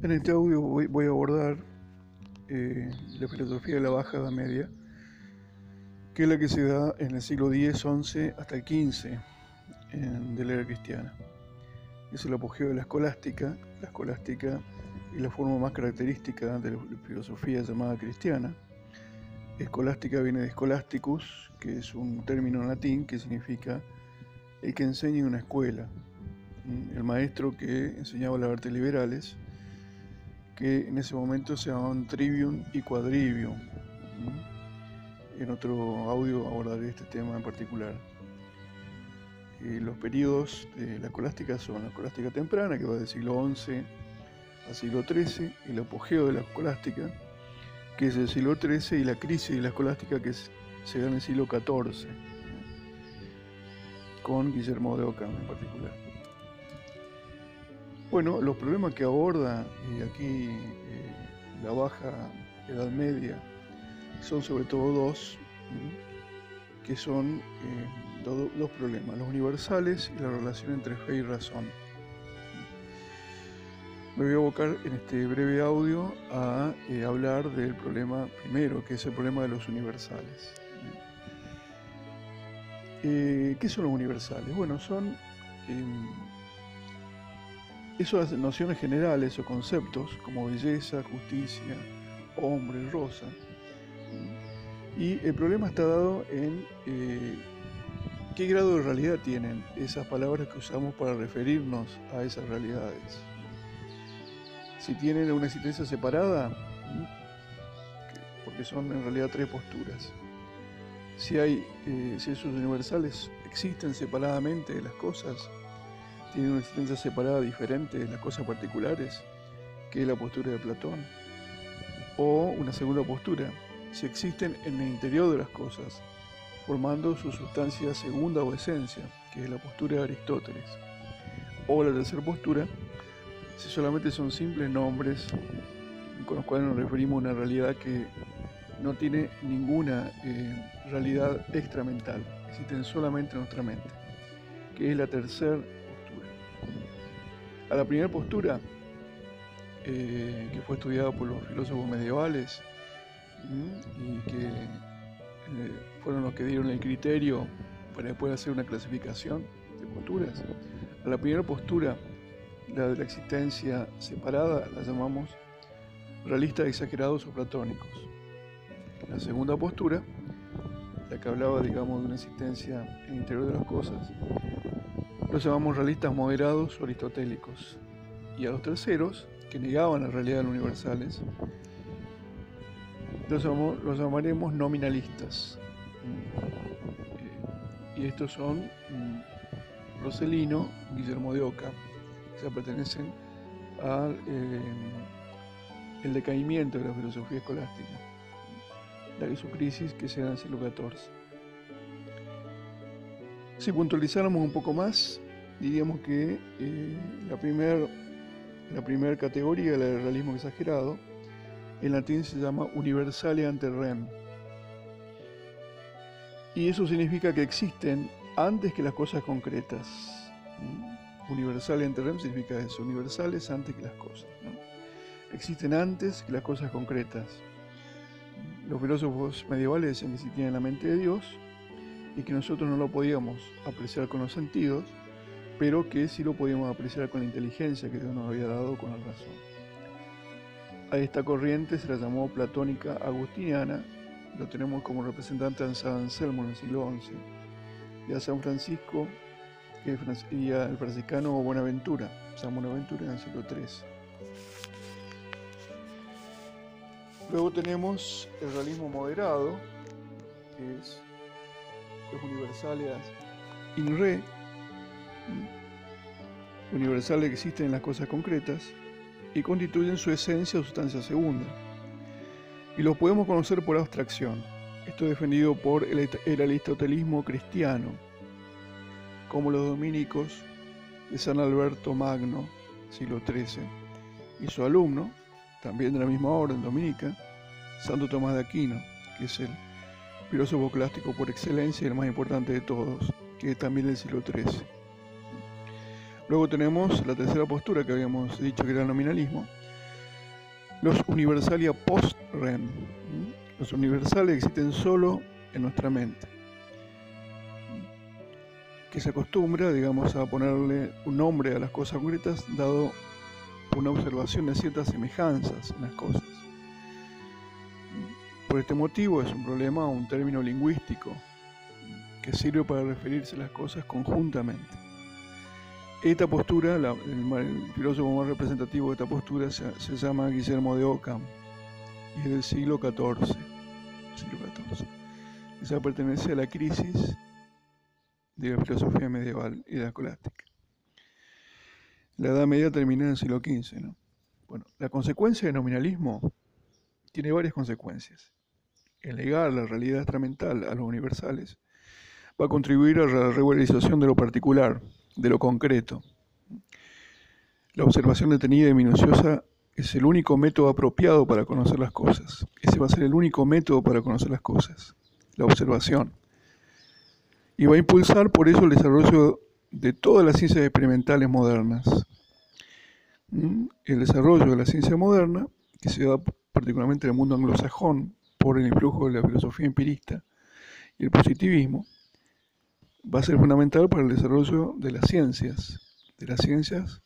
En este audio voy, a abordar eh, la filosofía de la Baja Edad Media, que es la que se da en el siglo X, XI hasta el XV de la era cristiana. Es el apogeo de la escolástica. La escolástica es la forma más característica de la filosofía llamada cristiana. Escolástica viene de scholasticus, que es un término en latín que significa el que enseña en una escuela, el maestro que enseñaba las artes liberales que en ese momento se llamaban Trivium y Quadrivium. En otro audio abordaré este tema en particular. Eh, los periodos de la escolástica son la escolástica temprana, que va del siglo XI al siglo XIII, el apogeo de la escolástica, que es el siglo XIII, y la crisis de la escolástica, que se da en el siglo XIV, con Guillermo de Ockham en particular. Bueno, los problemas que aborda eh, aquí eh, la baja Edad Media son sobre todo dos, que son eh, dos problemas, los universales y la relación entre fe y razón. Me voy a abocar en este breve audio a hablar del problema primero, que es el problema de los universales. ¿Qué son los universales? Bueno, son em, esas nociones generales o conceptos como belleza, justicia, hombre, rosa. Y el problema está dado en eh, qué grado de realidad tienen esas palabras que usamos para referirnos a esas realidades. Si tienen una existencia separada, porque son en realidad tres posturas. Si, hay, eh, si esos universales existen separadamente de las cosas, tiene una existencia separada diferente de las cosas particulares, que es la postura de Platón. O una segunda postura, si existen en el interior de las cosas, formando su sustancia segunda o esencia, que es la postura de Aristóteles. O la tercera postura, si solamente son simples nombres con los cuales nos referimos a una realidad que no tiene ninguna eh, realidad extramental, existen solamente en nuestra mente, que es la tercera a la primera postura, eh, que fue estudiada por los filósofos medievales y que eh, fueron los que dieron el criterio para después hacer una clasificación de posturas. A la primera postura, la de la existencia separada, la llamamos realistas exagerados o platónicos. La segunda postura, la que hablaba, digamos, de una existencia en el interior de las cosas, los llamamos realistas moderados o aristotélicos. Y a los terceros, que negaban la realidad de los universales, los, llamaremos nominalistas. Eh, y estos son mm, Roselino, Guillermo de Oca, que pertenecen al eh, el decaimiento de la filosofía escolástica, la su crisis que se da en el siglo XIV. Si puntualizáramos un poco más, diríamos que eh, la primera la primer categoría, la del realismo exagerado, en latín se llama universale ante rem. Y eso significa que existen antes que las cosas concretas. Universale ante rem significa eso, universales antes que las cosas. Existen antes que las cosas concretas. Los filósofos medievales decían que existían en la mente de Dios y que nosotros no lo podíamos apreciar con los sentidos, pero que sí lo podíamos apreciar con la inteligencia que Dios nos había dado con la razón. A esta corriente se la llamó platónica agustiniana, lo tenemos como representante de San Anselmo en el siglo XI, y a San Francisco y al franciscano Buenaventura, San Buenaventura en el siglo XIII. Luego tenemos el realismo moderado, que es los universales in re, universales que existen en las cosas concretas y constituyen su esencia o sustancia segunda. Y los podemos conocer por abstracción. Esto es defendido por el, aristotelismo cristiano, como los dominicos de San Alberto Magno, siglo XIII, y su alumno, también de la misma orden dominica, Santo Tomás de Aquino, que es el filósofo clásico por excelencia y el más importante de todos, que es también del siglo XIII. Luego tenemos la tercera postura que habíamos dicho que era el nominalismo, Los universalia post-REM. Los universales existen solo en nuestra mente. Que se acostumbra, digamos, a ponerle un nombre a las cosas concretas dado una observación de ciertas semejanzas en las cosas. Por este motivo es un problema un término lingüístico que sirve para referirse a las cosas conjuntamente. Esta postura, el, filósofo más representativo de esta postura se, llama Guillermo de Ockham y es del siglo XIV. Esa pertenece a la crisis de la filosofía medieval y la escolástica. La Edad Media termina en el siglo XV. Bueno, la consecuencia del nominalismo tiene varias consecuencias. El negar la realidad extramental a los universales va a contribuir a la regularización de lo particular, de lo concreto. La observación detenida y minuciosa es el único método apropiado para conocer las cosas. Ese va a ser el único método para conocer las cosas, la observación. Y va a impulsar por eso el desarrollo de todas las ciencias experimentales modernas. ¿Mm? El desarrollo de la ciencia moderna, que se da particularmente en el mundo anglosajón por el influjo de la filosofía empirista y el positivismo, va a ser fundamental para el desarrollo de las ciencias, de las ciencias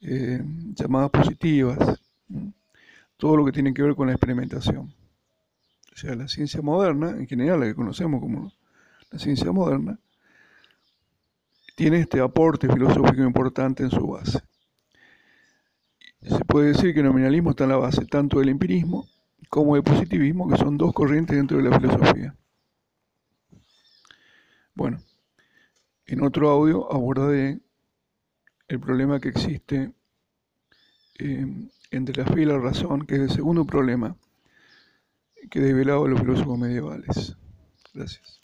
eh, llamadas positivas, todo lo que tiene que ver con la experimentación. O sea, la ciencia moderna, en general la que conocemos como la ciencia moderna, tiene este aporte filosófico importante en su base. Se puede decir que el nominalismo está en la base tanto del empirismo como del positivismo, que son dos corrientes dentro de la filosofía. Bueno, en otro audio abordaré el problema que existe eh, entre la fe y la razón, que es el segundo problema que develado los filósofos medievales. Gracias.